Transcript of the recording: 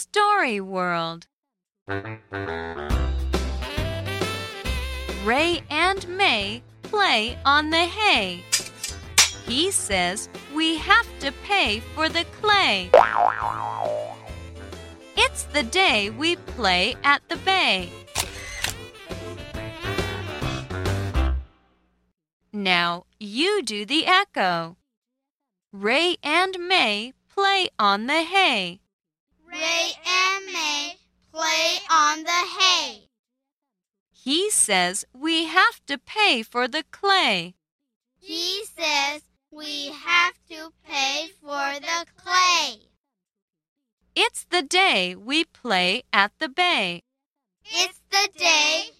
Story World. Ray and May play on the hay. He says we have to pay for the clay. It's the day we play at the bay. Now you do the echo. Ray and May play on the hay. Ray and May play on the hay. He says we have to pay for the clay. He says we have to pay for the clay. It's the day we play at the bay. It's the day